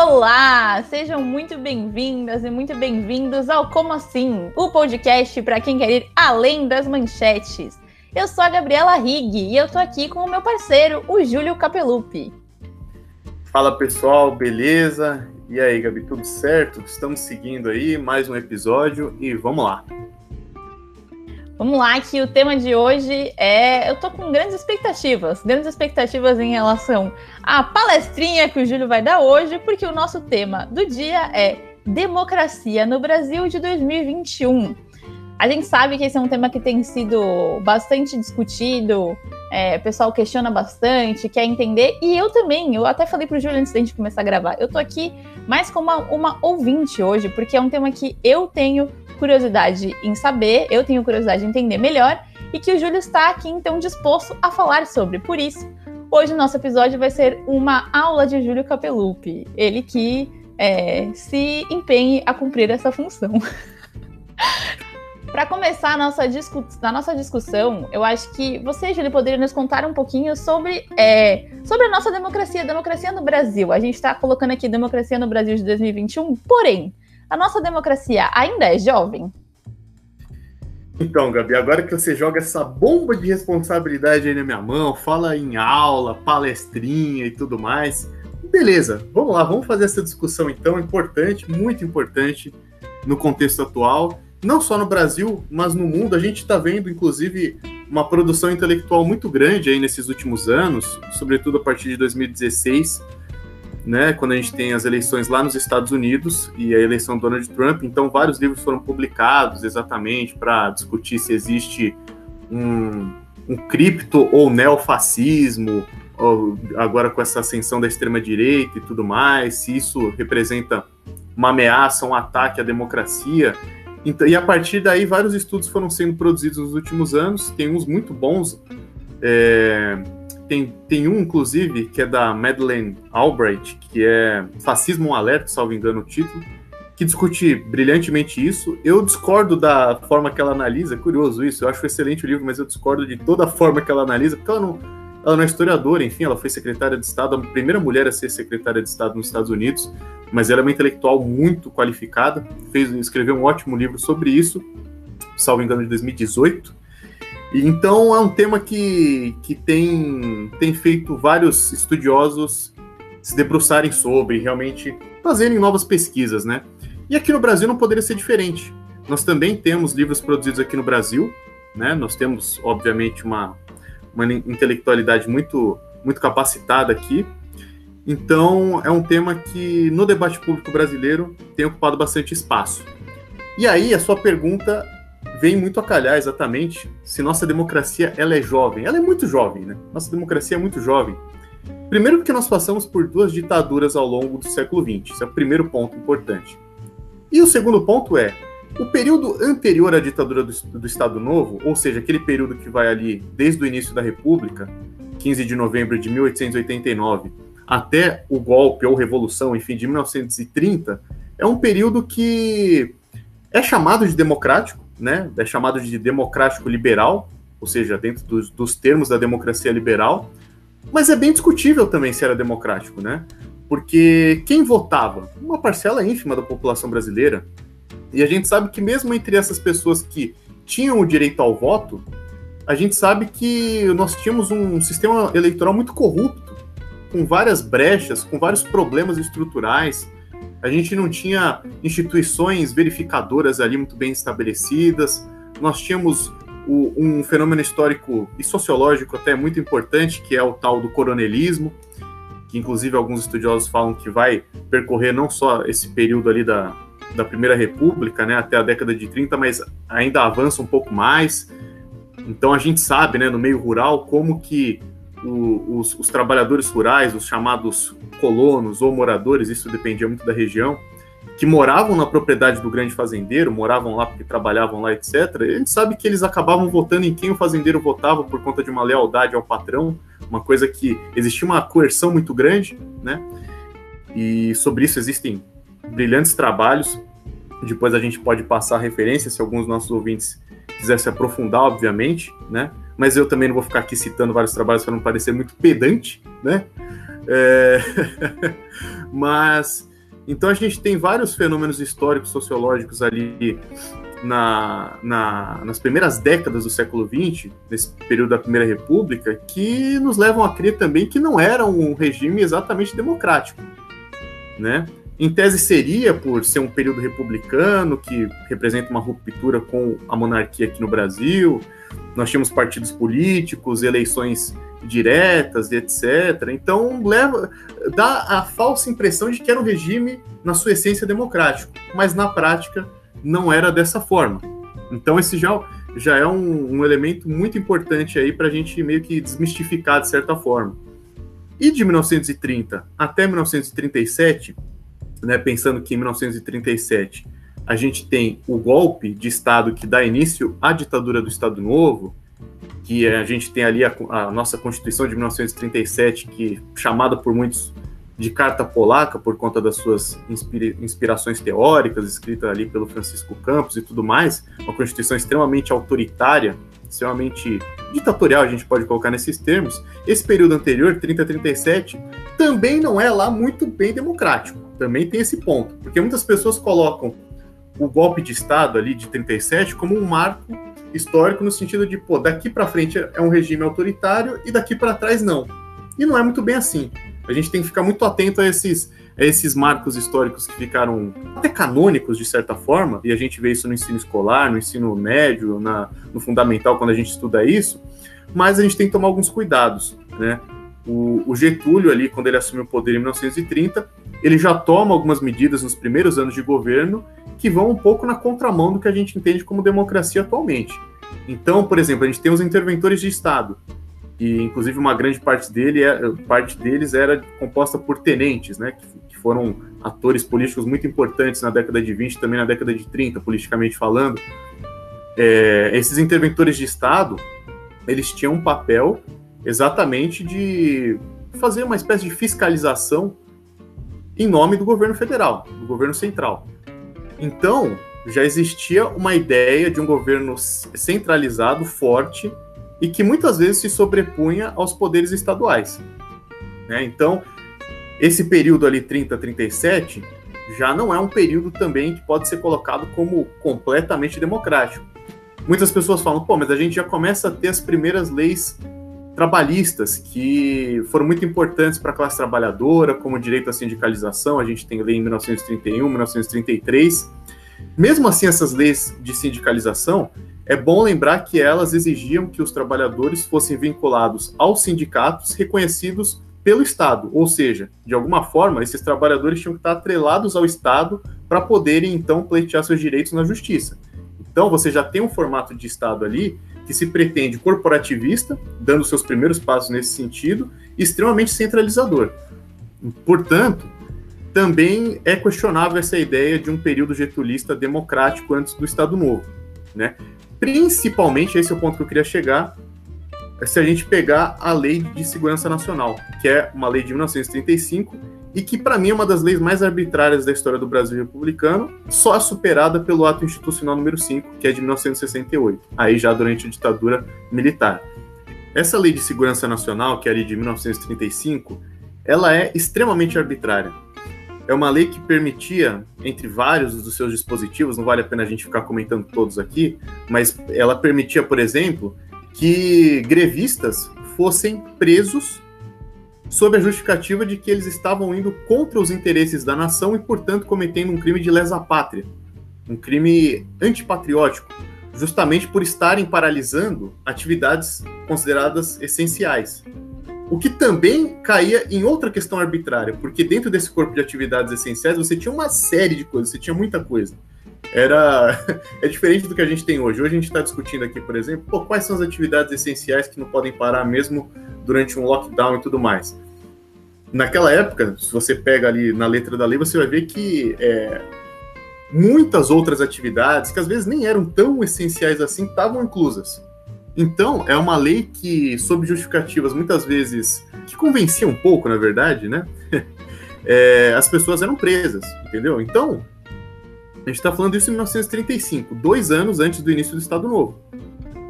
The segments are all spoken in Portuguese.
Olá, sejam muito bem-vindas e muito bem-vindos ao Como Assim, o podcast para quem quer ir além das manchetes. Eu sou a Gabriela Rigg e eu tô aqui com o meu parceiro, o Júlio Capelupi. Fala pessoal, beleza? E aí, Gabi, tudo certo? Estamos seguindo aí mais um episódio e vamos lá. Vamos lá, que o tema de hoje é. Eu tô com grandes expectativas, grandes expectativas em relação à palestrinha que o Júlio vai dar hoje, porque o nosso tema do dia é Democracia no Brasil de 2021. A gente sabe que esse é um tema que tem sido bastante discutido, é, o pessoal questiona bastante, quer entender, e eu também, eu até falei pro Júlio antes da gente começar a gravar, eu tô aqui mais como uma, uma ouvinte hoje, porque é um tema que eu tenho curiosidade em saber, eu tenho curiosidade em entender melhor e que o Júlio está aqui então disposto a falar sobre. Por isso, hoje o nosso episódio vai ser uma aula de Júlio Capelupi, ele que é, se empenhe a cumprir essa função. Para começar a nossa, a nossa discussão, eu acho que você, Júlio, poderia nos contar um pouquinho sobre, é, sobre a nossa democracia, democracia no Brasil. A gente está colocando aqui democracia no Brasil de 2021, porém, a nossa democracia ainda é jovem? Então, Gabi, agora que você joga essa bomba de responsabilidade aí na minha mão, fala em aula, palestrinha e tudo mais, beleza, vamos lá, vamos fazer essa discussão então, importante, muito importante no contexto atual, não só no Brasil, mas no mundo. A gente está vendo, inclusive, uma produção intelectual muito grande aí nesses últimos anos, sobretudo a partir de 2016 né, quando a gente tem as eleições lá nos Estados Unidos e a eleição do Donald Trump, então vários livros foram publicados exatamente para discutir se existe um, um cripto ou neofascismo, ou agora com essa ascensão da extrema-direita e tudo mais, se isso representa uma ameaça, um ataque à democracia. Então, e a partir daí, vários estudos foram sendo produzidos nos últimos anos, tem uns muito bons. É, tem, tem um, inclusive, que é da Madeleine Albright, que é Fascismo um Alerta, salvo engano o título, que discute brilhantemente isso. Eu discordo da forma que ela analisa, é curioso isso, eu acho excelente o livro, mas eu discordo de toda a forma que ela analisa, porque ela não, ela não é historiadora, enfim, ela foi secretária de Estado, a primeira mulher a ser secretária de Estado nos Estados Unidos, mas ela é uma intelectual muito qualificada, fez, escreveu um ótimo livro sobre isso, salvo engano, de 2018, então é um tema que, que tem, tem feito vários estudiosos se debruçarem sobre, realmente fazerem novas pesquisas, né? E aqui no Brasil não poderia ser diferente. Nós também temos livros produzidos aqui no Brasil, né? Nós temos, obviamente, uma, uma intelectualidade muito, muito capacitada aqui. Então, é um tema que no debate público brasileiro tem ocupado bastante espaço. E aí, a sua pergunta vem muito a calhar exatamente se nossa democracia ela é jovem. Ela é muito jovem, né? Nossa democracia é muito jovem. Primeiro porque nós passamos por duas ditaduras ao longo do século XX. Esse é o primeiro ponto importante. E o segundo ponto é, o período anterior à ditadura do, do Estado Novo, ou seja, aquele período que vai ali desde o início da República, 15 de novembro de 1889, até o golpe ou revolução, enfim, de 1930, é um período que é chamado de democrático, né, é chamado de democrático liberal, ou seja, dentro dos, dos, termos da democracia liberal, mas é bem discutível também se era democrático, né? Porque quem votava? Uma parcela ínfima da população brasileira. E a gente sabe que mesmo entre essas pessoas que tinham o direito ao voto, a gente sabe que nós tínhamos um sistema eleitoral muito corrupto, com várias brechas, com vários problemas estruturais, a gente não tinha instituições verificadoras ali muito bem estabelecidas, nós tínhamos o, um fenômeno histórico e sociológico até muito importante, que é o tal do coronelismo, que inclusive alguns estudiosos falam que vai percorrer não só esse período ali da, da Primeira República, né, até a década de 30, mas ainda avança um pouco mais. Então a gente sabe, né, no meio rural, como que o, os, os, trabalhadores rurais, os chamados colonos ou moradores, isso dependia muito da região, que moravam na propriedade do grande fazendeiro, moravam lá porque trabalhavam lá, etc., a gente sabe que eles acabavam votando em quem o fazendeiro votava por conta de uma lealdade ao patrão, uma coisa que existia uma coerção muito grande, né? E sobre isso existem brilhantes trabalhos. Depois a gente pode passar referência se alguns dos nossos ouvintes quiser se aprofundar, obviamente, né? Mas eu também não vou ficar aqui citando vários trabalhos para não parecer muito pedante, né? É... Mas então a gente tem vários fenômenos históricos, sociológicos ali na, na, nas primeiras décadas do século XX, nesse período da Primeira República, que nos levam a crer também que não era um regime exatamente democrático, né? Em tese seria por ser um período republicano que representa uma ruptura com a monarquia aqui no Brasil. Nós tínhamos partidos políticos, eleições diretas etc. Então leva dá a falsa impressão de que era um regime na sua essência democrático, mas na prática não era dessa forma. Então esse já, já é um, um elemento muito importante aí para a gente meio que desmistificar de certa forma. E de 1930 até 1937 né, pensando que em 1937 a gente tem o golpe de Estado que dá início à ditadura do Estado Novo, que a gente tem ali a, a nossa Constituição de 1937, que chamada por muitos de carta polaca por conta das suas inspira inspirações teóricas, escrita ali pelo Francisco Campos e tudo mais, uma Constituição extremamente autoritária, extremamente ditatorial, a gente pode colocar nesses termos. Esse período anterior, 30 a 37, também não é lá muito bem democrático também tem esse ponto, porque muitas pessoas colocam o golpe de Estado ali de 37 como um marco histórico no sentido de, pô, daqui para frente é um regime autoritário e daqui para trás não. E não é muito bem assim. A gente tem que ficar muito atento a esses, a esses marcos históricos que ficaram até canônicos, de certa forma, e a gente vê isso no ensino escolar, no ensino médio, na, no fundamental, quando a gente estuda isso, mas a gente tem que tomar alguns cuidados, né? O, o Getúlio ali, quando ele assumiu o poder em 1930, ele já toma algumas medidas nos primeiros anos de governo que vão um pouco na contramão do que a gente entende como democracia atualmente. Então, por exemplo, a gente tem os interventores de Estado, e inclusive uma grande parte, dele é, parte deles era composta por tenentes, né, que, que foram atores políticos muito importantes na década de 20 e também na década de 30, politicamente falando. É, esses interventores de Estado, eles tinham um papel exatamente de fazer uma espécie de fiscalização em nome do governo federal, do governo central. Então, já existia uma ideia de um governo centralizado, forte, e que muitas vezes se sobrepunha aos poderes estaduais. Né? Então, esse período ali, 30 a 37, já não é um período também que pode ser colocado como completamente democrático. Muitas pessoas falam, pô, mas a gente já começa a ter as primeiras leis trabalhistas que foram muito importantes para a classe trabalhadora, como o direito à sindicalização, a gente tem lei em 1931, 1933. Mesmo assim, essas leis de sindicalização, é bom lembrar que elas exigiam que os trabalhadores fossem vinculados aos sindicatos reconhecidos pelo Estado, ou seja, de alguma forma, esses trabalhadores tinham que estar atrelados ao Estado para poderem então pleitear seus direitos na justiça. Então, você já tem um formato de Estado ali que se pretende corporativista, dando seus primeiros passos nesse sentido, e extremamente centralizador. Portanto, também é questionável essa ideia de um período getulista democrático antes do Estado Novo. Né? Principalmente, esse é o ponto que eu queria chegar, é se a gente pegar a Lei de Segurança Nacional, que é uma lei de 1935 e que para mim é uma das leis mais arbitrárias da história do Brasil republicano, só é superada pelo ato institucional número 5, que é de 1968, aí já durante a ditadura militar. Essa lei de segurança nacional, que é ali de 1935, ela é extremamente arbitrária. É uma lei que permitia, entre vários dos seus dispositivos, não vale a pena a gente ficar comentando todos aqui, mas ela permitia, por exemplo, que grevistas fossem presos sob a justificativa de que eles estavam indo contra os interesses da nação e, portanto, cometendo um crime de lesa pátria, um crime antipatriótico, justamente por estarem paralisando atividades consideradas essenciais. O que também caía em outra questão arbitrária, porque dentro desse corpo de atividades essenciais você tinha uma série de coisas, você tinha muita coisa. Era é diferente do que a gente tem hoje. Hoje a gente está discutindo aqui, por exemplo, pô, quais são as atividades essenciais que não podem parar mesmo durante um lockdown e tudo mais. Naquela época, se você pega ali na letra da lei, você vai ver que é, muitas outras atividades, que às vezes nem eram tão essenciais assim, estavam inclusas. Então, é uma lei que, sob justificativas muitas vezes que convencia um pouco, na verdade, né? é, as pessoas eram presas, entendeu? Então, a gente está falando disso em 1935, dois anos antes do início do Estado Novo.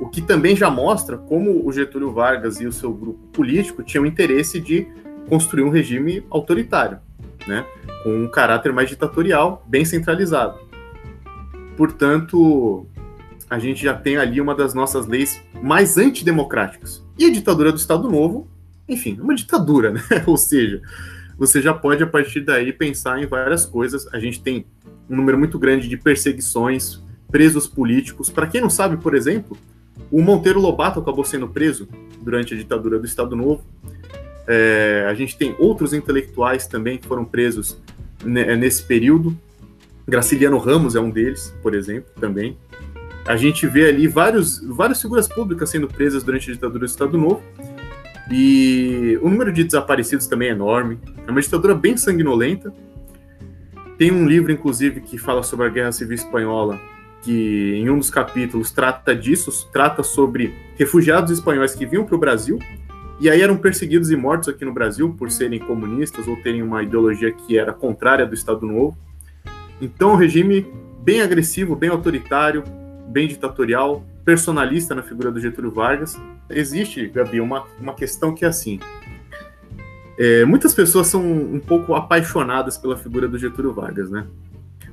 O que também já mostra como o Getúlio Vargas e o seu grupo político tinham interesse de construir um regime autoritário. né? Com um caráter mais ditatorial, bem centralizado. Portanto, a gente já tem ali uma das nossas leis mais antidemocráticas. E a ditadura do Estado Novo, enfim, é uma ditadura, né? Ou seja, você já pode, a partir daí, pensar em várias coisas. A gente tem um número muito grande de perseguições, presos políticos. Para quem não sabe, por exemplo, o Monteiro Lobato acabou sendo preso durante a ditadura do Estado Novo. É, a gente tem outros intelectuais também que foram presos nesse período. Graciliano Ramos é um deles, por exemplo, também. A gente vê ali vários, várias figuras públicas sendo presas durante a ditadura do Estado Novo. E o número de desaparecidos também é enorme. É uma ditadura bem sanguinolenta. Tem um livro, inclusive, que fala sobre a Guerra Civil Espanhola, que em um dos capítulos trata disso, trata sobre refugiados espanhóis que vinham para o Brasil e aí eram perseguidos e mortos aqui no Brasil por serem comunistas ou terem uma ideologia que era contrária do Estado Novo. Então, um regime bem agressivo, bem autoritário, bem ditatorial, personalista na figura do Getúlio Vargas. Existe, Gabi, uma, uma questão que é assim: é, muitas pessoas são um pouco apaixonadas pela figura do Getúlio Vargas, né?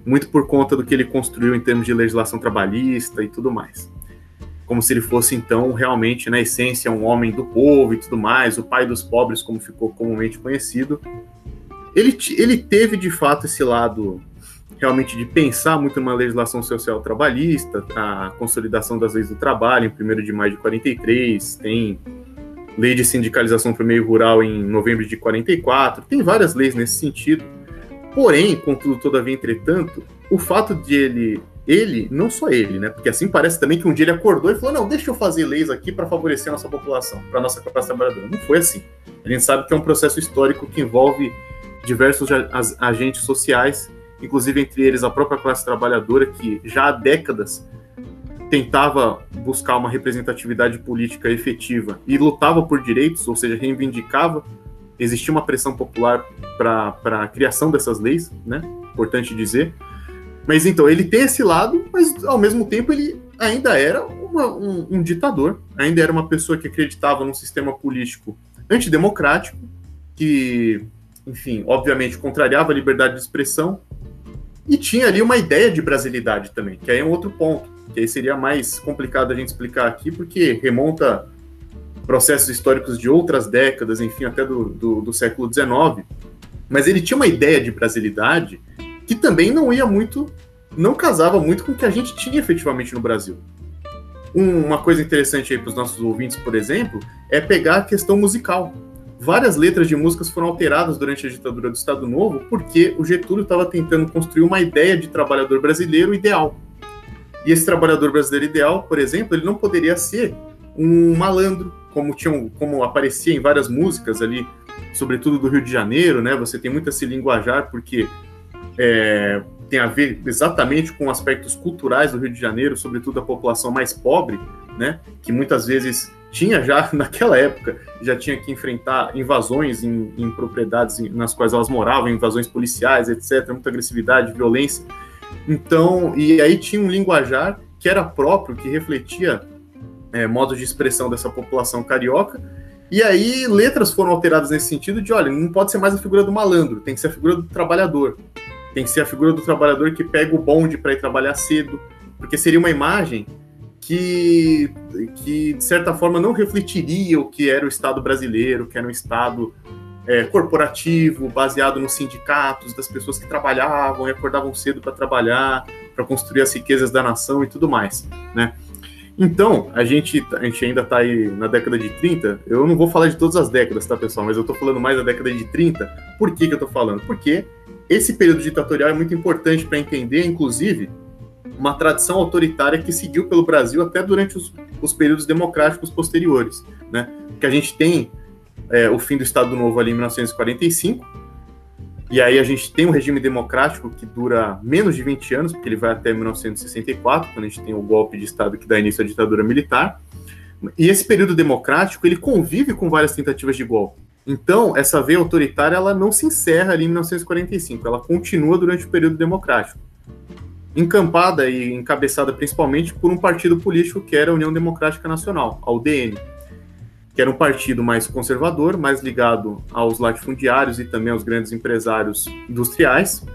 Muito por conta do que ele construiu em termos de legislação trabalhista e tudo mais. Como se ele fosse, então, realmente, na essência, um homem do povo e tudo mais, o pai dos pobres, como ficou comumente conhecido. Ele, ele teve, de fato, esse lado realmente de pensar muito numa legislação social trabalhista, a consolidação das leis do trabalho em 1 de maio de 43, tem lei de sindicalização para o meio rural em novembro de 44, tem várias leis nesse sentido. Porém, contudo, todavia, entretanto, o fato de ele, ele, não só ele, né? Porque assim parece também que um dia ele acordou e falou: não, deixa eu fazer leis aqui para favorecer a nossa população, para a nossa classe trabalhadora. Não foi assim. A gente sabe que é um processo histórico que envolve diversos agentes sociais, inclusive entre eles a própria classe trabalhadora, que já há décadas tentava buscar uma representatividade política efetiva e lutava por direitos, ou seja, reivindicava, existia uma pressão popular para a criação dessas leis, né? Importante dizer. Mas então, ele tem esse lado, mas ao mesmo tempo ele ainda era uma, um, um ditador, ainda era uma pessoa que acreditava num sistema político antidemocrático, que, enfim, obviamente contrariava a liberdade de expressão, e tinha ali uma ideia de brasilidade também, que aí é um outro ponto que aí seria mais complicado a gente explicar aqui, porque remonta processos históricos de outras décadas, enfim, até do, do, do século XIX. Mas ele tinha uma ideia de brasilidade que também não ia muito, não casava muito com o que a gente tinha efetivamente no Brasil. Um, uma coisa interessante aí para os nossos ouvintes, por exemplo, é pegar a questão musical. Várias letras de músicas foram alteradas durante a ditadura do Estado Novo porque o Getúlio estava tentando construir uma ideia de trabalhador brasileiro ideal. E esse trabalhador brasileiro ideal, por exemplo, ele não poderia ser um malandro, como, tinham, como aparecia em várias músicas ali, sobretudo do Rio de Janeiro, né? Você tem muito esse linguajar, porque é, tem a ver exatamente com aspectos culturais do Rio de Janeiro, sobretudo a população mais pobre, né? Que muitas vezes tinha já, naquela época, já tinha que enfrentar invasões em, em propriedades nas quais elas moravam, invasões policiais, etc., muita agressividade, violência. Então, e aí tinha um linguajar que era próprio, que refletia é, modos de expressão dessa população carioca. E aí letras foram alteradas nesse sentido de, olha, não pode ser mais a figura do malandro, tem que ser a figura do trabalhador. Tem que ser a figura do trabalhador que pega o bonde para ir trabalhar cedo, porque seria uma imagem que, que, de certa forma, não refletiria o que era o Estado brasileiro, que era um Estado é, corporativo, baseado nos sindicatos, das pessoas que trabalhavam e acordavam cedo para trabalhar, para construir as riquezas da nação e tudo mais, né? Então, a gente, a gente ainda está aí na década de 30. Eu não vou falar de todas as décadas, tá, pessoal? Mas eu estou falando mais da década de 30. Por que, que eu estou falando? Porque esse período ditatorial é muito importante para entender, inclusive, uma tradição autoritária que seguiu pelo Brasil até durante os, os períodos democráticos posteriores, né? Que a gente tem é, o fim do Estado Novo ali em 1945. E aí a gente tem um regime democrático que dura menos de 20 anos, porque ele vai até 1964, quando a gente tem o golpe de Estado que dá início à ditadura militar. E esse período democrático, ele convive com várias tentativas de golpe. Então, essa veia autoritária, ela não se encerra ali em 1945, ela continua durante o período democrático. Encampada e encabeçada principalmente por um partido político que era a União Democrática Nacional, a UDN que era um partido mais conservador, mais ligado aos latifundiários e também aos grandes empresários industriais,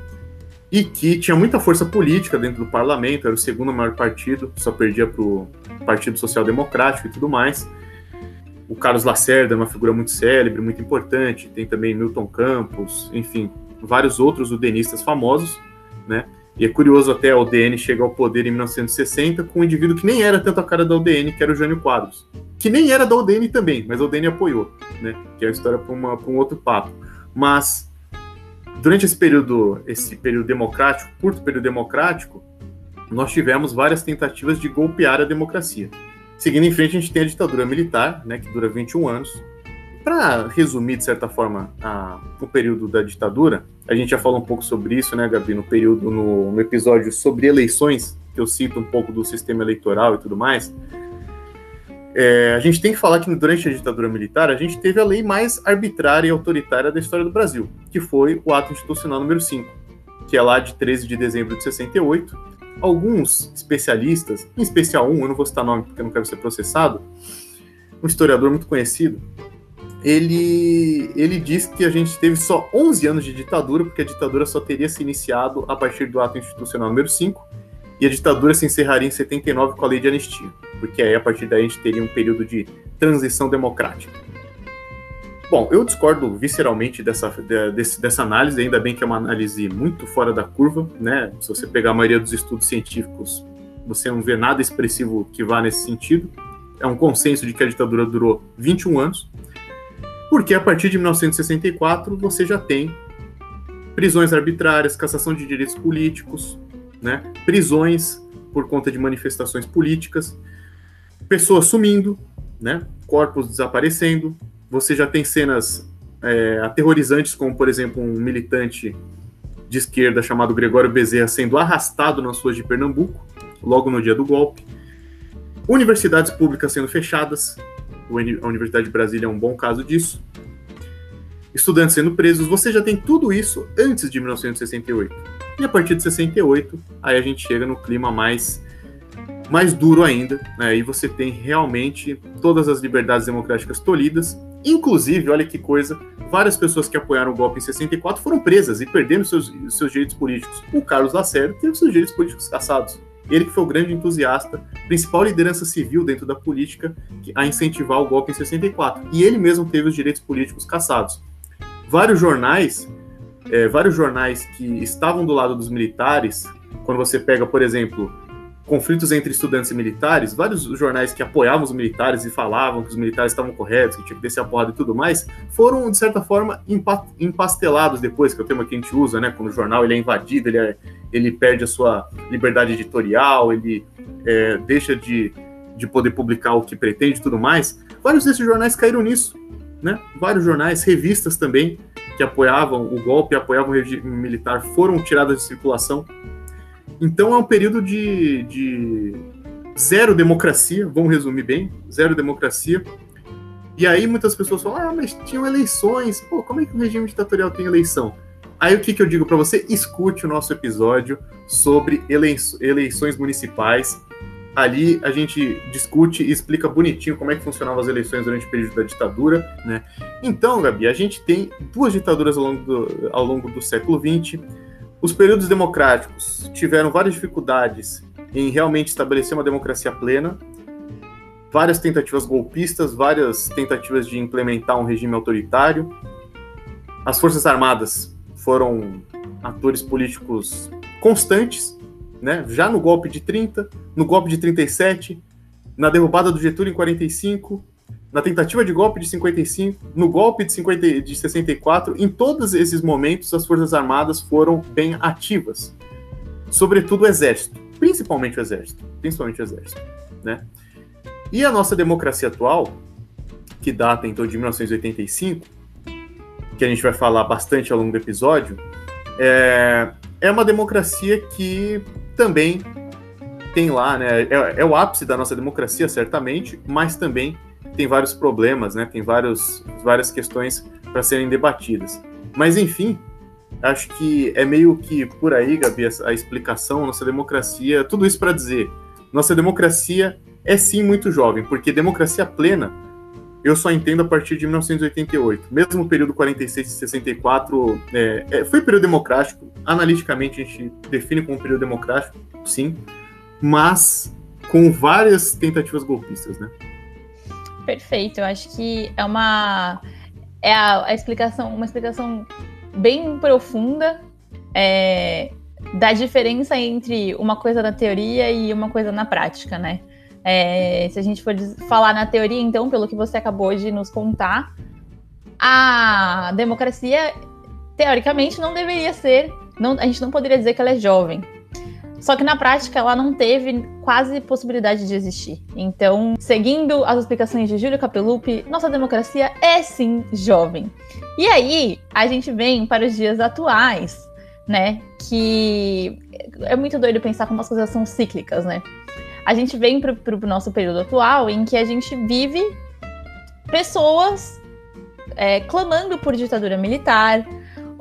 e que tinha muita força política dentro do parlamento, era o segundo maior partido, só perdia para o Partido Social Democrático e tudo mais. O Carlos Lacerda é uma figura muito célebre, muito importante, tem também Milton Campos, enfim, vários outros udenistas famosos, né? E é curioso até a UDN chega ao poder em 1960 com um indivíduo que nem era tanto a cara da UDN, que era o Jânio Quadros. Que nem era da UDN também, mas a UDN apoiou, né? Que é a história para um outro papo. Mas durante esse período, esse período democrático, curto período democrático, nós tivemos várias tentativas de golpear a democracia. Seguindo em frente, a gente tem a ditadura militar, né, que dura 21 anos, para resumir, de certa forma, a, o período da ditadura, a gente já falou um pouco sobre isso, né, Gabi, no período, no, no episódio sobre eleições, que eu cito um pouco do sistema eleitoral e tudo mais. É, a gente tem que falar que durante a ditadura militar a gente teve a lei mais arbitrária e autoritária da história do Brasil, que foi o Ato Institucional número 5, que é lá de 13 de dezembro de 68. Alguns especialistas, em especial um, eu não vou citar nome porque eu não quero ser processado, um historiador muito conhecido, ele, ele diz que a gente teve só 11 anos de ditadura, porque a ditadura só teria se iniciado a partir do ato institucional número 5, e a ditadura se encerraria em 79 com a lei de anistia, porque aí a partir daí a gente teria um período de transição democrática. Bom, eu discordo visceralmente dessa, dessa análise, ainda bem que é uma análise muito fora da curva, né? Se você pegar a maioria dos estudos científicos, você não vê nada expressivo que vá nesse sentido. É um consenso de que a ditadura durou 21 anos, porque a partir de 1964 você já tem prisões arbitrárias, cassação de direitos políticos, né? prisões por conta de manifestações políticas, pessoas sumindo, né? corpos desaparecendo. Você já tem cenas é, aterrorizantes, como por exemplo um militante de esquerda chamado Gregório Bezerra sendo arrastado nas ruas de Pernambuco, logo no dia do golpe. Universidades públicas sendo fechadas, a Universidade de Brasília é um bom caso disso. Estudantes sendo presos, você já tem tudo isso antes de 1968. E a partir de 68, aí a gente chega no clima mais mais duro ainda, né? E você tem realmente todas as liberdades democráticas tolhidas, inclusive, olha que coisa, várias pessoas que apoiaram o golpe em 64 foram presas e perderam seus, seus direitos políticos. O Carlos Lacerda teve seus direitos políticos cassados. Ele que foi o grande entusiasta, principal liderança civil dentro da política a incentivar o golpe em 64. E ele mesmo teve os direitos políticos cassados. Vários jornais, é, vários jornais que estavam do lado dos militares, quando você pega, por exemplo, conflitos entre estudantes e militares, vários jornais que apoiavam os militares e falavam que os militares estavam corretos, que tinha que descer a porrada e tudo mais, foram, de certa forma, empastelados depois, que é o tema que a gente usa, né? Quando o jornal ele é invadido, ele, é, ele perde a sua liberdade editorial, ele é, deixa de, de poder publicar o que pretende e tudo mais. Vários desses jornais caíram nisso, né? Vários jornais, revistas também, que apoiavam o golpe, apoiavam o regime militar, foram tiradas de circulação então é um período de, de zero democracia, vamos resumir bem, zero democracia. E aí muitas pessoas falam, ah, mas tinham eleições, pô, como é que o regime ditatorial tem eleição? Aí o que, que eu digo para você? Escute o nosso episódio sobre eleições municipais. Ali a gente discute e explica bonitinho como é que funcionavam as eleições durante o período da ditadura, né? Então, Gabi, a gente tem duas ditaduras ao longo do, ao longo do século XX os períodos democráticos tiveram várias dificuldades em realmente estabelecer uma democracia plena, várias tentativas golpistas, várias tentativas de implementar um regime autoritário. As Forças Armadas foram atores políticos constantes, né? já no golpe de 30, no golpe de 37, na derrubada do Getúlio em 45, na tentativa de golpe de 55, no golpe de, 50, de 64, em todos esses momentos as Forças Armadas foram bem ativas. Sobretudo o Exército, principalmente o Exército, principalmente o Exército, né? E a nossa democracia atual, que data então de 1985, que a gente vai falar bastante ao longo do episódio, é, é uma democracia que também tem lá, né? É, é o ápice da nossa democracia, certamente, mas também tem vários problemas, né? Tem vários, várias questões para serem debatidas. Mas enfim, acho que é meio que por aí, Gabi, a explicação, nossa democracia, tudo isso para dizer, nossa democracia é sim muito jovem, porque democracia plena eu só entendo a partir de 1988. Mesmo o período 46 e 64 é, é, foi período democrático. Analiticamente, a gente define como período democrático, sim, mas com várias tentativas golpistas, né? Perfeito. Eu acho que é uma é a, a explicação, uma explicação bem profunda é, da diferença entre uma coisa na teoria e uma coisa na prática, né? É, se a gente for falar na teoria, então, pelo que você acabou de nos contar, a democracia, teoricamente, não deveria ser. Não, a gente não poderia dizer que ela é jovem. Só que na prática ela não teve quase possibilidade de existir. Então, seguindo as explicações de Júlio Capelupi, nossa democracia é sim jovem. E aí, a gente vem para os dias atuais, né? Que é muito doido pensar como as coisas são cíclicas, né? A gente vem para o nosso período atual em que a gente vive pessoas é, clamando por ditadura militar,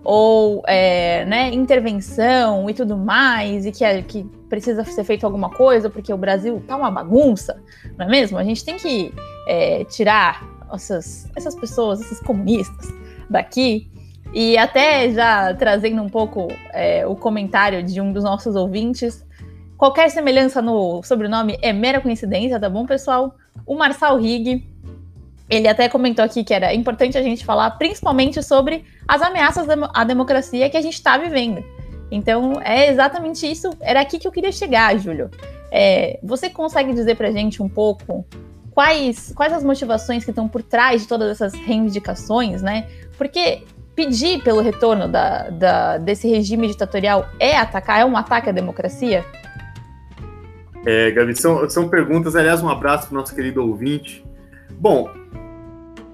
ou é, né, intervenção e tudo mais, e que, é, que precisa ser feito alguma coisa, porque o Brasil tá uma bagunça, não é mesmo? A gente tem que é, tirar essas, essas pessoas, esses comunistas daqui. E até já trazendo um pouco é, o comentário de um dos nossos ouvintes, qualquer semelhança no sobrenome é mera coincidência, tá bom, pessoal? O Marçal Rig ele até comentou aqui que era importante a gente falar principalmente sobre as ameaças à democracia que a gente está vivendo. Então, é exatamente isso. Era aqui que eu queria chegar, Júlio. É, você consegue dizer para a gente um pouco quais, quais as motivações que estão por trás de todas essas reivindicações, né? Porque pedir pelo retorno da, da, desse regime ditatorial é atacar, é um ataque à democracia? É, Gabi, são, são perguntas. Aliás, um abraço para o nosso querido ouvinte. Bom,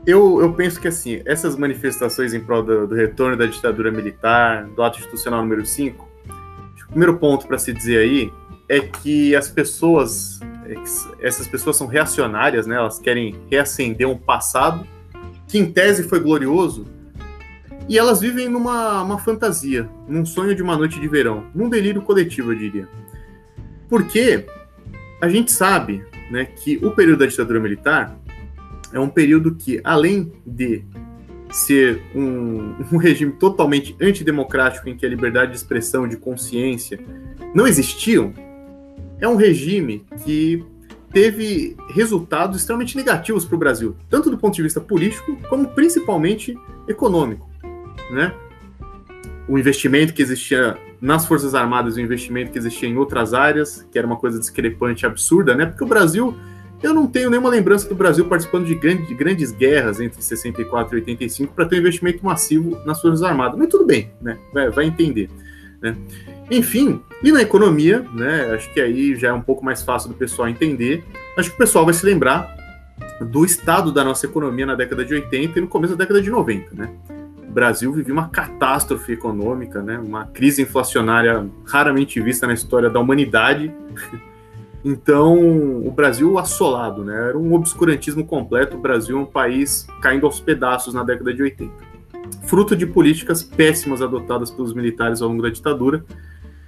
eu, eu penso que assim, essas manifestações em prol do, do retorno da ditadura militar, do ato institucional número 5, o primeiro ponto para se dizer aí é que as pessoas, essas pessoas são reacionárias, né? Elas querem reacender um passado que em tese foi glorioso e elas vivem numa uma fantasia, num sonho de uma noite de verão, num delírio coletivo, eu diria. Porque a gente sabe, né, que o período da ditadura militar é um período que, além de ser um, um, regime totalmente antidemocrático, em que a liberdade de expressão, de consciência não existiam, é um regime que teve resultados extremamente negativos para o Brasil, tanto do ponto de vista político, como principalmente econômico. Né? O investimento que existia nas Forças Armadas, o investimento que existia em outras áreas, que era uma coisa discrepante, absurda, né? porque o Brasil eu não tenho nenhuma lembrança do Brasil participando de, grande, de grandes guerras entre 64 e 85 para ter um investimento massivo nas Forças Armadas. Mas tudo bem, né? Vai, vai entender. Né? Enfim, e na economia, né? Acho que aí já é um pouco mais fácil do pessoal entender. Acho que o pessoal vai se lembrar do estado da nossa economia na década de 80 e no começo da década de 90, né? O Brasil vivia uma catástrofe econômica, né? Uma crise inflacionária raramente vista na história da humanidade. Então, o Brasil assolado, né? Era um obscurantismo completo. O Brasil é um país caindo aos pedaços na década de 80. Fruto de políticas péssimas adotadas pelos militares ao longo da ditadura.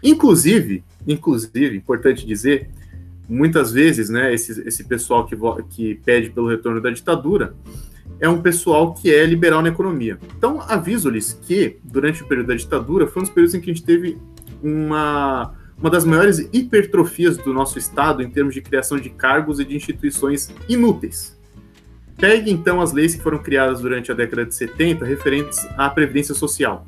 Inclusive, inclusive, importante dizer, muitas vezes, né, esse, esse pessoal que, que pede pelo retorno da ditadura é um pessoal que é liberal na economia. Então, aviso-lhes que, durante o período da ditadura, foi um dos períodos em que a gente teve uma uma das maiores hipertrofias do nosso Estado em termos de criação de cargos e de instituições inúteis. Pegue então as leis que foram criadas durante a década de 70 referentes à Previdência Social.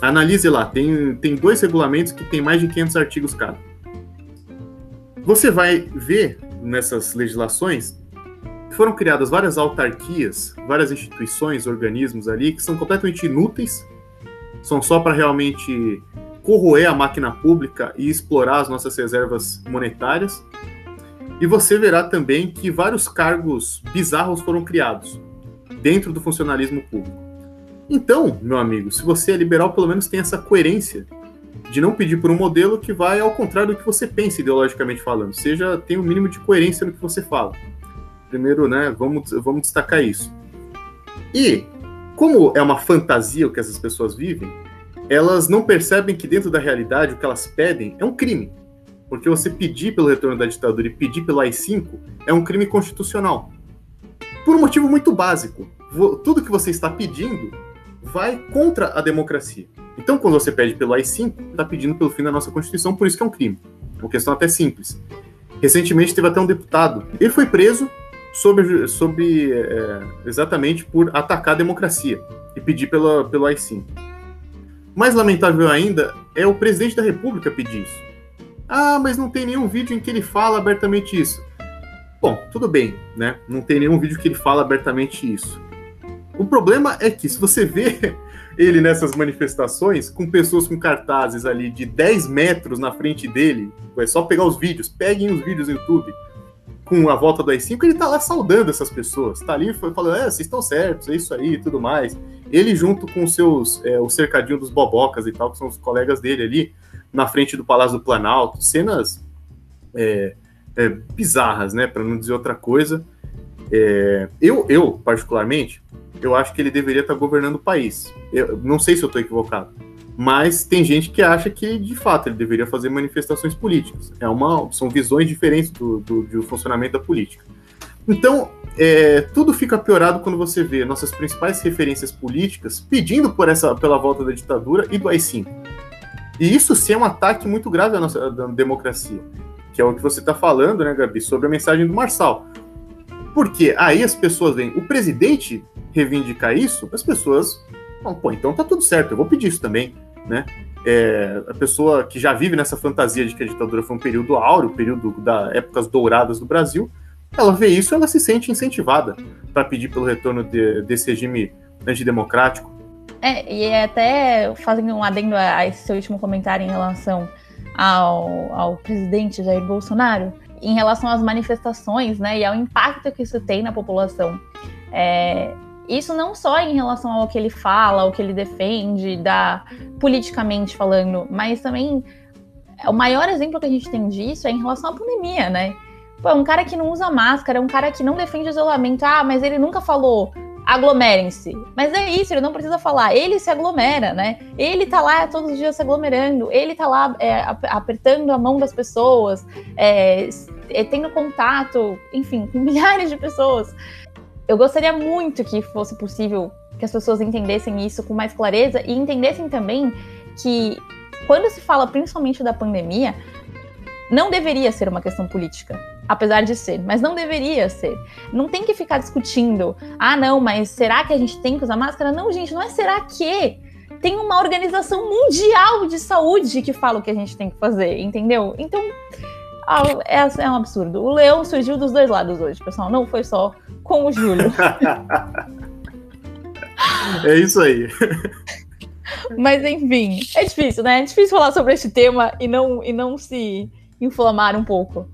Analise lá, tem, tem dois regulamentos que tem mais de 500 artigos cada. Você vai ver nessas legislações que foram criadas várias autarquias, várias instituições, organismos ali que são completamente inúteis, são só para realmente corroer a máquina pública e explorar as nossas reservas monetárias. E você verá também que vários cargos bizarros foram criados dentro do funcionalismo público. Então, meu amigo, se você é liberal, pelo menos tem essa coerência de não pedir por um modelo que vai ao contrário do que você pensa ideologicamente falando. Seja, tem o um mínimo de coerência no que você fala. Primeiro, né, vamos, vamos destacar isso. E, como é uma fantasia o que essas pessoas vivem, elas não percebem que dentro da realidade o que elas pedem é um crime. Porque você pedir pelo retorno da ditadura e pedir pelo AI-5 é um crime constitucional. por um motivo muito básico. Tudo que você está pedindo vai contra a democracia. Então, quando você pede pelo AI-5, está pedindo pelo fim da nossa Constituição, por isso que é um crime. Uma questão até simples. Recentemente teve até um deputado, ele foi preso sobre, é, exatamente por atacar a democracia e pedir pela, pelo AI-5. Mais lamentável ainda é o presidente da República pedir isso. Ah, mas não tem nenhum vídeo em que ele fala abertamente isso. Bom, tudo bem, né? Não tem nenhum vídeo que ele fala abertamente isso. O problema é que se você vê ele nessas manifestações, com pessoas com cartazes ali de 10 metros na frente dele, é só pegar os vídeos, peguem os vídeos no YouTube, com a volta do AI-5, ele tá lá saudando essas pessoas, tá ali falando, é, vocês estão certos, é isso aí e tudo mais. Ele junto com seus, é, o cercadinho dos bobocas e tal, que são os colegas dele ali, na frente do Palácio do Planalto, cenas é, é, bizarras, né, para não dizer outra coisa. É, eu, eu, particularmente, eu acho que ele deveria estar tá governando o país. Eu não sei se eu estou equivocado, mas tem gente que acha que, de fato, ele deveria fazer manifestações políticas. É uma, são visões diferentes do, do, do funcionamento da política. Então, é, tudo fica piorado quando você vê nossas principais referências políticas pedindo por essa, pela volta da ditadura e do AI-5. E isso sim é um ataque muito grave à nossa à democracia, que é o que você está falando, né, Gabi, sobre a mensagem do Marçal. Porque aí as pessoas veem o presidente reivindicar isso, as pessoas vão, pô, então tá tudo certo, eu vou pedir isso também, né? É, a pessoa que já vive nessa fantasia de que a ditadura foi um período áureo, período da épocas douradas do Brasil, ela vê isso, ela se sente incentivada para pedir pelo retorno de, desse regime antidemocrático. É, e é até fazendo um adendo a, esse último comentário em relação ao, ao presidente Jair Bolsonaro, em relação às manifestações, né, e ao impacto que isso tem na população. É, isso não só em relação ao que ele fala, ao que ele defende, da politicamente falando, mas também o maior exemplo que a gente tem disso é em relação à pandemia, né? Pô, é um cara que não usa máscara, é um cara que não defende isolamento. Ah, mas ele nunca falou aglomerem-se. Mas é isso, ele não precisa falar. Ele se aglomera, né? Ele tá lá todos os dias se aglomerando. Ele tá lá é, apertando a mão das pessoas, é, é, tendo contato, enfim, com milhares de pessoas. Eu gostaria muito que fosse possível que as pessoas entendessem isso com mais clareza e entendessem também que quando se fala principalmente da pandemia, não deveria ser uma questão política apesar de ser, mas não deveria ser. Não tem que ficar discutindo, ah, não, mas será que a gente tem que usar máscara? Não, gente, não é será que. Tem uma organização mundial de saúde que fala o que a gente tem que fazer, entendeu? Então, ah, é, é um absurdo. O leão surgiu dos dois lados hoje, pessoal. Não foi só com o Júlio. é isso aí. Mas enfim, é difícil, né? É difícil falar sobre este tema e não, e não se inflamar um pouco.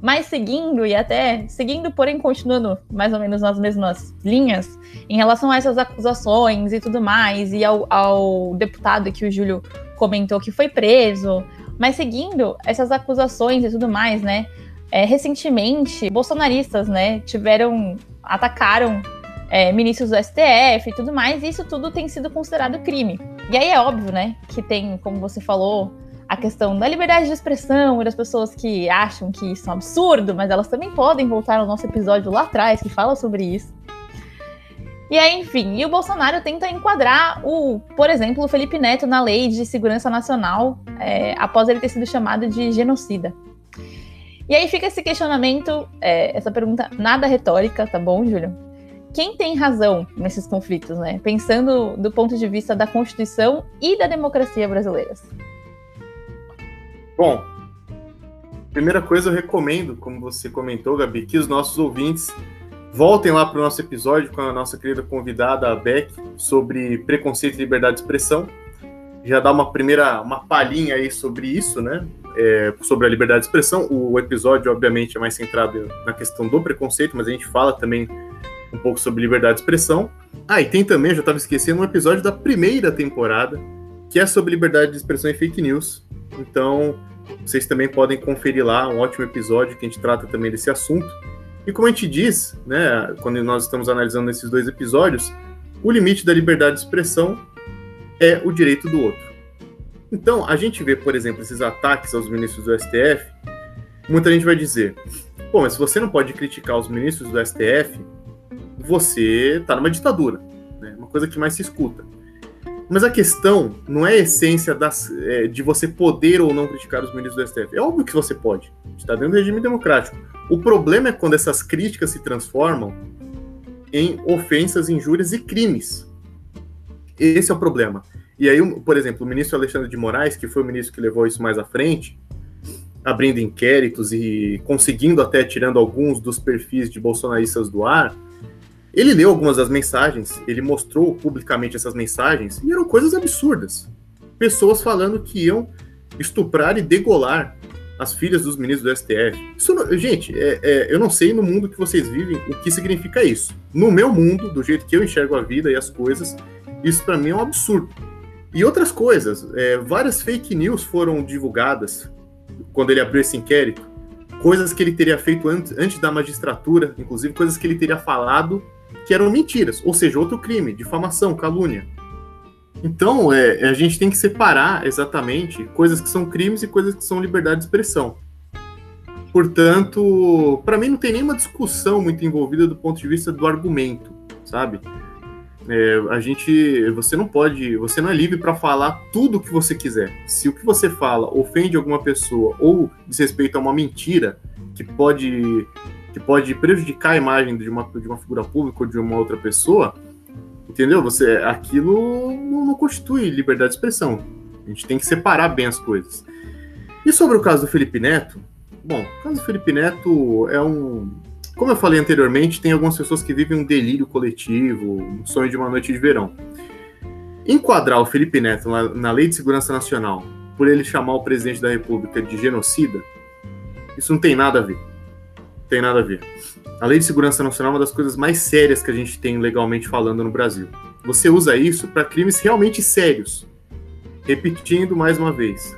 Mas seguindo, e até seguindo, porém continuando mais ou menos nas mesmas linhas, em relação a essas acusações e tudo mais, e ao, ao deputado que o Júlio comentou que foi preso, mas seguindo essas acusações e tudo mais, né? É, recentemente, bolsonaristas, né, tiveram, atacaram é, ministros do STF e tudo mais, e isso tudo tem sido considerado crime. E aí é óbvio, né, que tem, como você falou, a questão da liberdade de expressão e das pessoas que acham que isso é um absurdo, mas elas também podem voltar ao nosso episódio lá atrás que fala sobre isso. E aí, enfim, e o Bolsonaro tenta enquadrar o, por exemplo, o Felipe Neto na lei de segurança nacional é, após ele ter sido chamado de genocida. E aí fica esse questionamento, é, essa pergunta nada retórica, tá bom, Júlio? Quem tem razão nesses conflitos, né? Pensando do ponto de vista da Constituição e da democracia brasileiras. Bom, primeira coisa eu recomendo, como você comentou, Gabi, que os nossos ouvintes voltem lá para o nosso episódio com a nossa querida convidada, a Beck, sobre preconceito e liberdade de expressão. Já dá uma primeira, uma palhinha aí sobre isso, né? É, sobre a liberdade de expressão. O episódio, obviamente, é mais centrado na questão do preconceito, mas a gente fala também um pouco sobre liberdade de expressão. Ah, e tem também, eu já estava esquecendo, um episódio da primeira temporada, que é sobre liberdade de expressão e fake news. Então, vocês também podem conferir lá um ótimo episódio que a gente trata também desse assunto. E como a gente diz, né, quando nós estamos analisando esses dois episódios, o limite da liberdade de expressão é o direito do outro. Então, a gente vê, por exemplo, esses ataques aos ministros do STF, muita gente vai dizer: pô, mas se você não pode criticar os ministros do STF, você está numa ditadura. Né? Uma coisa que mais se escuta. Mas a questão não é a essência das, é, de você poder ou não criticar os ministros do STF. É óbvio que você pode. Está dentro do regime democrático. O problema é quando essas críticas se transformam em ofensas, injúrias e crimes. Esse é o problema. E aí, por exemplo, o ministro Alexandre de Moraes, que foi o ministro que levou isso mais à frente, abrindo inquéritos e conseguindo até tirando alguns dos perfis de bolsonaristas do ar, ele leu algumas das mensagens, ele mostrou publicamente essas mensagens e eram coisas absurdas. Pessoas falando que iam estuprar e degolar as filhas dos ministros do STF. Isso, gente, é, é, eu não sei no mundo que vocês vivem o que significa isso. No meu mundo, do jeito que eu enxergo a vida e as coisas, isso para mim é um absurdo. E outras coisas, é, várias fake news foram divulgadas quando ele abriu esse inquérito, coisas que ele teria feito antes, antes da magistratura, inclusive coisas que ele teria falado que eram mentiras, ou seja, outro crime, difamação, calúnia. Então, é, a gente tem que separar exatamente coisas que são crimes e coisas que são liberdade de expressão. Portanto, para mim não tem nenhuma discussão muito envolvida do ponto de vista do argumento, sabe? É, a gente, você não pode, você não é livre para falar tudo o que você quiser. Se o que você fala ofende alguma pessoa ou diz respeito a uma mentira que pode, que pode prejudicar a imagem de uma, de uma figura pública ou de uma outra pessoa, entendeu? Você, aquilo não, não constitui liberdade de expressão. A gente tem que separar bem as coisas. E sobre o caso do Felipe Neto, bom, o caso do Felipe Neto é um, como eu falei anteriormente, tem algumas pessoas que vivem um delírio coletivo, um sonho de uma noite de verão. Enquadrar o Felipe Neto na, na Lei de Segurança Nacional por ele chamar o presidente da República de genocida, isso não tem nada a ver. Tem nada a ver. A Lei de Segurança Nacional é uma das coisas mais sérias que a gente tem legalmente falando no Brasil. Você usa isso para crimes realmente sérios. Repetindo mais uma vez.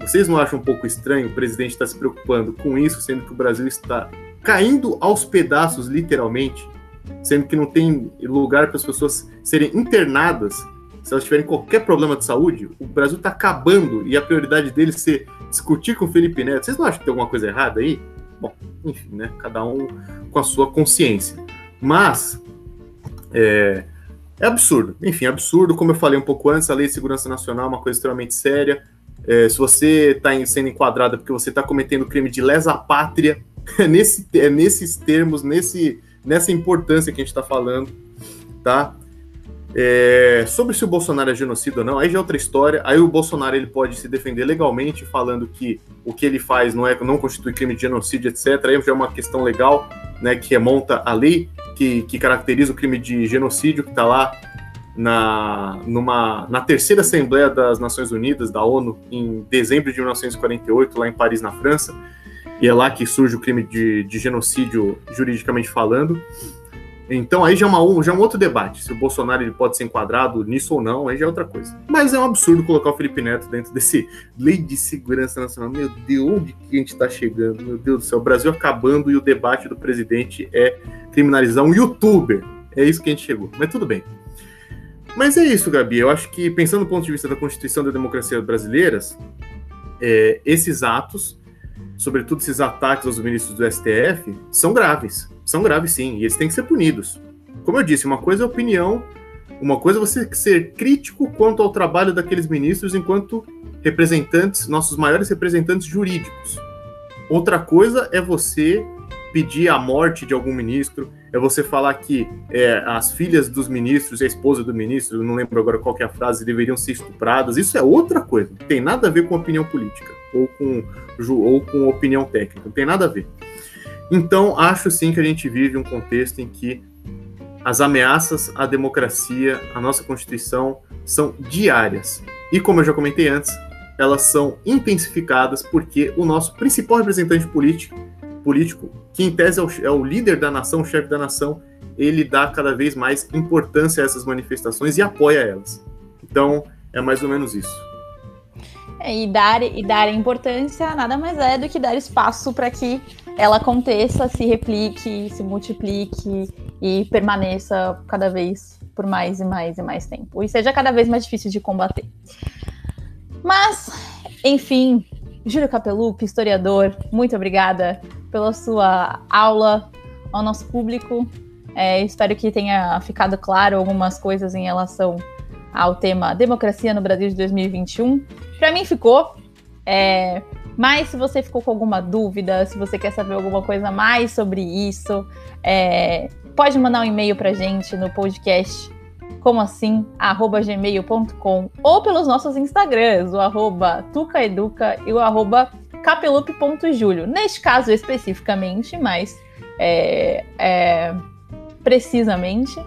Vocês não acham um pouco estranho o presidente estar se preocupando com isso, sendo que o Brasil está caindo aos pedaços, literalmente, sendo que não tem lugar para as pessoas serem internadas se elas tiverem qualquer problema de saúde, o Brasil está acabando e a prioridade dele ser discutir com o Felipe Neto. Vocês não acham que tem alguma coisa errada aí? Bom, enfim, né? Cada um com a sua consciência. Mas é, é absurdo. Enfim, absurdo. Como eu falei um pouco antes, a Lei de Segurança Nacional é uma coisa extremamente séria. É, se você está sendo enquadrado porque você está cometendo crime de lesa pátria, é, nesse, é nesses termos, nesse, nessa importância que a gente está falando, tá? É, sobre se o Bolsonaro é genocida ou não, aí já é outra história. Aí o Bolsonaro ele pode se defender legalmente, falando que o que ele faz não é não constitui crime de genocídio, etc. Aí já é uma questão legal, né, que remonta à lei que, que caracteriza o crime de genocídio, que está lá na, numa, na terceira Assembleia das Nações Unidas, da ONU, em dezembro de 1948, lá em Paris, na França e é lá que surge o crime de, de genocídio juridicamente falando. Então aí já é, uma, já é um outro debate, se o Bolsonaro ele pode ser enquadrado nisso ou não, aí já é outra coisa. Mas é um absurdo colocar o Felipe Neto dentro desse lei de segurança nacional. Meu Deus, onde que a gente está chegando? Meu Deus do céu, o Brasil acabando e o debate do presidente é criminalizar um youtuber. É isso que a gente chegou, mas tudo bem. Mas é isso, Gabi. Eu acho que, pensando do ponto de vista da Constituição da Democracia Brasileiras, é, esses atos sobretudo esses ataques aos ministros do STF, são graves. São graves sim, e eles têm que ser punidos. Como eu disse, uma coisa é opinião, uma coisa é você ser crítico quanto ao trabalho daqueles ministros enquanto representantes, nossos maiores representantes jurídicos. Outra coisa é você pedir a morte de algum ministro, é você falar que é, as filhas dos ministros e a esposa do ministro, não lembro agora qual é a frase, deveriam ser estupradas. Isso é outra coisa, não tem nada a ver com opinião política ou com, ou com opinião técnica, não tem nada a ver. Então, acho sim que a gente vive um contexto em que as ameaças à democracia, à nossa Constituição, são diárias. E como eu já comentei antes, elas são intensificadas porque o nosso principal representante político, político que em tese é o, é o líder da nação, o chefe da nação, ele dá cada vez mais importância a essas manifestações e apoia elas. Então, é mais ou menos isso. E, dar, e dar importância nada mais é do que dar espaço para que ela aconteça, se replique, se multiplique e permaneça cada vez por mais e mais e mais tempo. E seja cada vez mais difícil de combater. Mas, enfim, Júlio Capelupi, historiador, muito obrigada pela sua aula ao nosso público. É, espero que tenha ficado claro algumas coisas em relação ao tema democracia no Brasil de 2021. Para mim ficou. É, mas se você ficou com alguma dúvida, se você quer saber alguma coisa mais sobre isso, é, pode mandar um e-mail para gente no podcast como assim, arroba gmail.com ou pelos nossos Instagrams, o arroba tucaeduca e o arroba capelup.julio. Neste caso especificamente, mas é, é, precisamente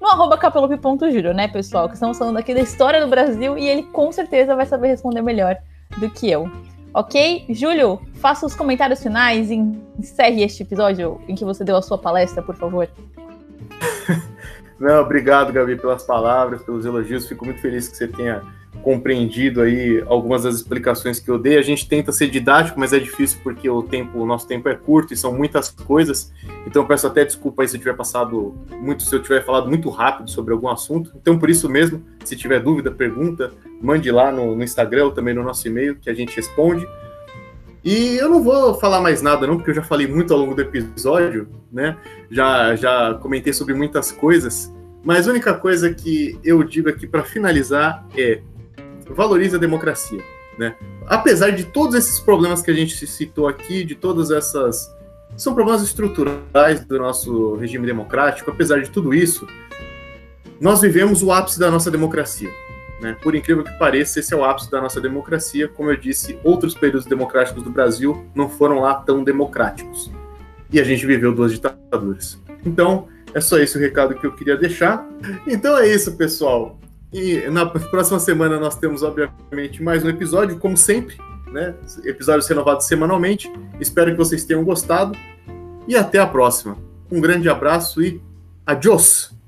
no arroba capelup.julio, né, pessoal? Que estamos falando aqui da história do Brasil e ele com certeza vai saber responder melhor do que eu. Ok? Júlio, faça os comentários finais e encerre este episódio em que você deu a sua palestra, por favor. Não, obrigado, Gabi, pelas palavras, pelos elogios. Fico muito feliz que você tenha compreendido aí algumas das explicações que eu dei. A gente tenta ser didático, mas é difícil porque o tempo, o nosso tempo é curto e são muitas coisas. Então peço até desculpa aí se eu tiver passado muito, se eu tiver falado muito rápido sobre algum assunto. Então por isso mesmo, se tiver dúvida, pergunta, mande lá no, no Instagram ou também no nosso e-mail que a gente responde. E eu não vou falar mais nada, não, porque eu já falei muito ao longo do episódio, né? Já, já comentei sobre muitas coisas. Mas a única coisa que eu digo aqui para finalizar é valorize a democracia, né? Apesar de todos esses problemas que a gente citou aqui, de todas essas são problemas estruturais do nosso regime democrático, apesar de tudo isso, nós vivemos o ápice da nossa democracia. Né? Por incrível que pareça, esse é o ápice da nossa democracia. Como eu disse, outros períodos democráticos do Brasil não foram lá tão democráticos. E a gente viveu duas ditaduras. Então, é só esse o recado que eu queria deixar. Então é isso, pessoal. E na próxima semana nós temos, obviamente, mais um episódio, como sempre, né? Episódios renovados semanalmente. Espero que vocês tenham gostado. E até a próxima. Um grande abraço e adiós!